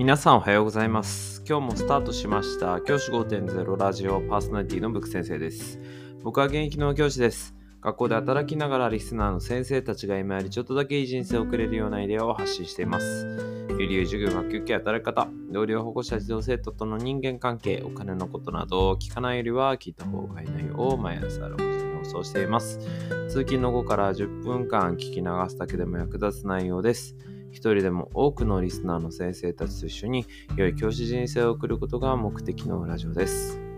皆さんおはようございます。今日もスタートしました。教師5.0ラジオパーソナリティのブック先生です。僕は現役の教師です。学校で働きながらリスナーの先生たちが今よりちょっとだけいい人生を送れるようなアイデアを発信しています。有流授業、学級系、働き方、同僚、保護者、児童生徒との人間関係、お金のことなどを、聞かないよりは聞いた方がいい内容を毎朝6時に放送しています。通勤の後から10分間聞き流すだけでも役立つ内容です。一人でも多くのリスナーの先生たちと一緒に良い教師人生を送ることが目的のラジオです。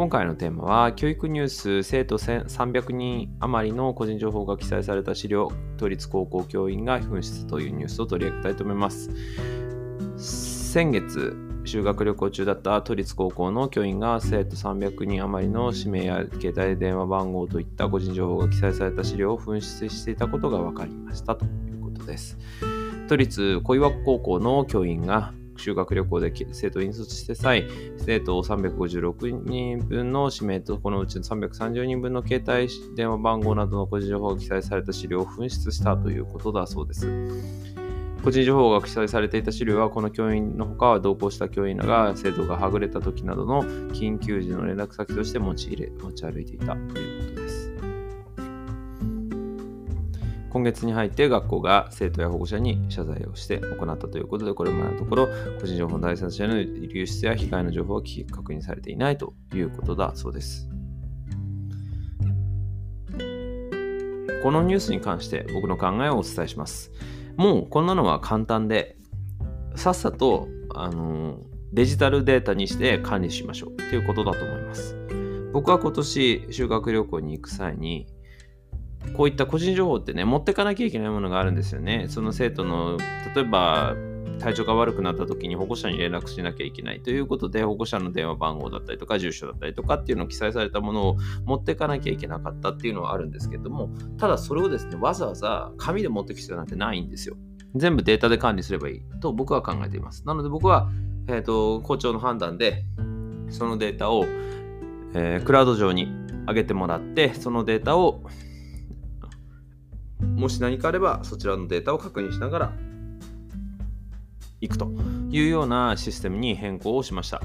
今回のテーマは教育ニュース生徒300人余りの個人情報が記載された資料都立高校教員が紛失というニュースを取り上げたいと思います。先月修学旅行中だった都立高校の教員が生徒300人余りの氏名や携帯電話番号といった個人情報が記載された資料を紛失していたことが分かりましたということです。都立小岩高校の教員が修学旅行で生徒を引率して際、生徒を356人分の氏名とこのうちの330人分の携帯電話番号などの個人情報が記載された資料を紛失したということだそうです。個人情報が記載されていた資料はこの教員のほか同行した教員らが生徒がはぐれた時などの緊急時の連絡先として持ち入れ持ち歩いていたということです。今月に入って学校が生徒や保護者に謝罪をして行ったということで、これまでのところ個人情報の第三者への流出や被害の情報は確認されていないということだそうです。このニュースに関して僕の考えをお伝えします。もうこんなのは簡単で、さっさと、あのデジタルデータにして管理しましょうということだと思います。僕は今年修学旅行に行く際に、こういった個人情報ってね、持ってかなきゃいけないものがあるんですよね。その生徒の、例えば体調が悪くなった時に保護者に連絡しなきゃいけないということで、保護者の電話番号だったりとか、住所だったりとかっていうのを記載されたものを持ってかなきゃいけなかったっていうのはあるんですけども、ただそれをですね、わざわざ紙で持ってきてなんてないんですよ。全部データで管理すればいいと僕は考えています。なので僕は、えーと、校長の判断で、そのデータを、えー、クラウド上に上げてもらって、そのデータをもし何かあればそちらのデータを確認しながら行くというようなシステムに変更をしました。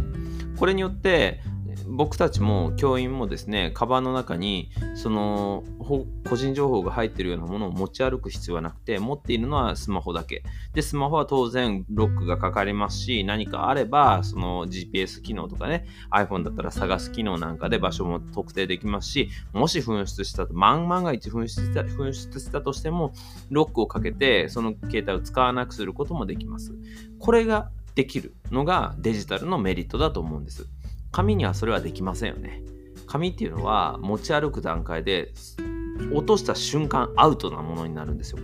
これによって僕たちも教員もですね、カバンの中にその個人情報が入ってるようなものを持ち歩く必要はなくて、持っているのはスマホだけ。で、スマホは当然ロックがかかりますし、何かあればその GPS 機能とかね、iPhone だったら探す機能なんかで場所も特定できますし、もし紛失したと、万万が一紛失した紛失したとしても、ロックをかけてその携帯を使わなくすることもできます。これができるのがデジタルのメリットだと思うんです。紙にはそれはできませんよね。紙っていうのは持ち歩く段階で落とした瞬間アウトなものになるんですよ。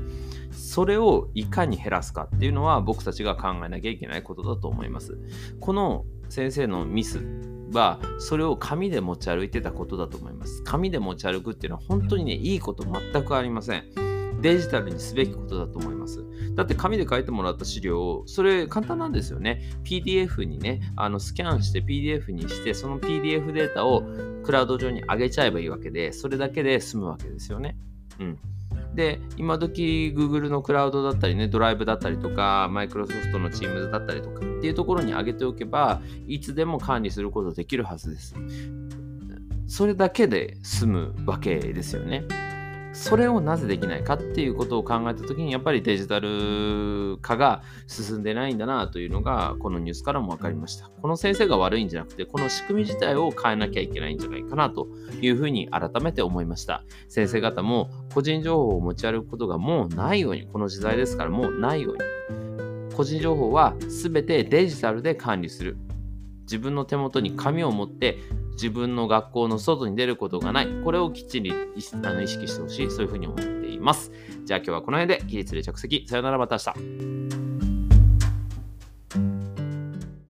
それをいかに減らすかっていうのは僕たちが考えなきゃいけないことだと思います。この先生のミスはそれを紙で持ち歩いてたことだと思います。紙で持ち歩くっていうのは本当にねいいこと全くありません。デジタルにすべきことだと思います。だって紙で書いてもらった資料を、それ簡単なんですよね。PDF にね、あのスキャンして PDF にして、その PDF データをクラウド上に上げちゃえばいいわけで、それだけで済むわけですよね。うん。で、今時 Google のクラウドだったりね、ドライブだったりとか、Microsoft の Teams だったりとかっていうところに上げておけば、いつでも管理することできるはずです。それだけで済むわけですよね。それをなぜできないかっていうことを考えた時にやっぱりデジタル化が進んでないんだなというのがこのニュースからも分かりました。この先生が悪いんじゃなくてこの仕組み自体を変えなきゃいけないんじゃないかなというふうに改めて思いました。先生方も個人情報を持ち歩くことがもうないようにこの時代ですからもうないように個人情報は全てデジタルで管理する。自分の手元に紙を持って自分の学校の外に出ることがない。これをきっちりあの意識してほしい。そういうふうに思っています。じゃあ今日はこの辺で起立で着席。さよならまた明日。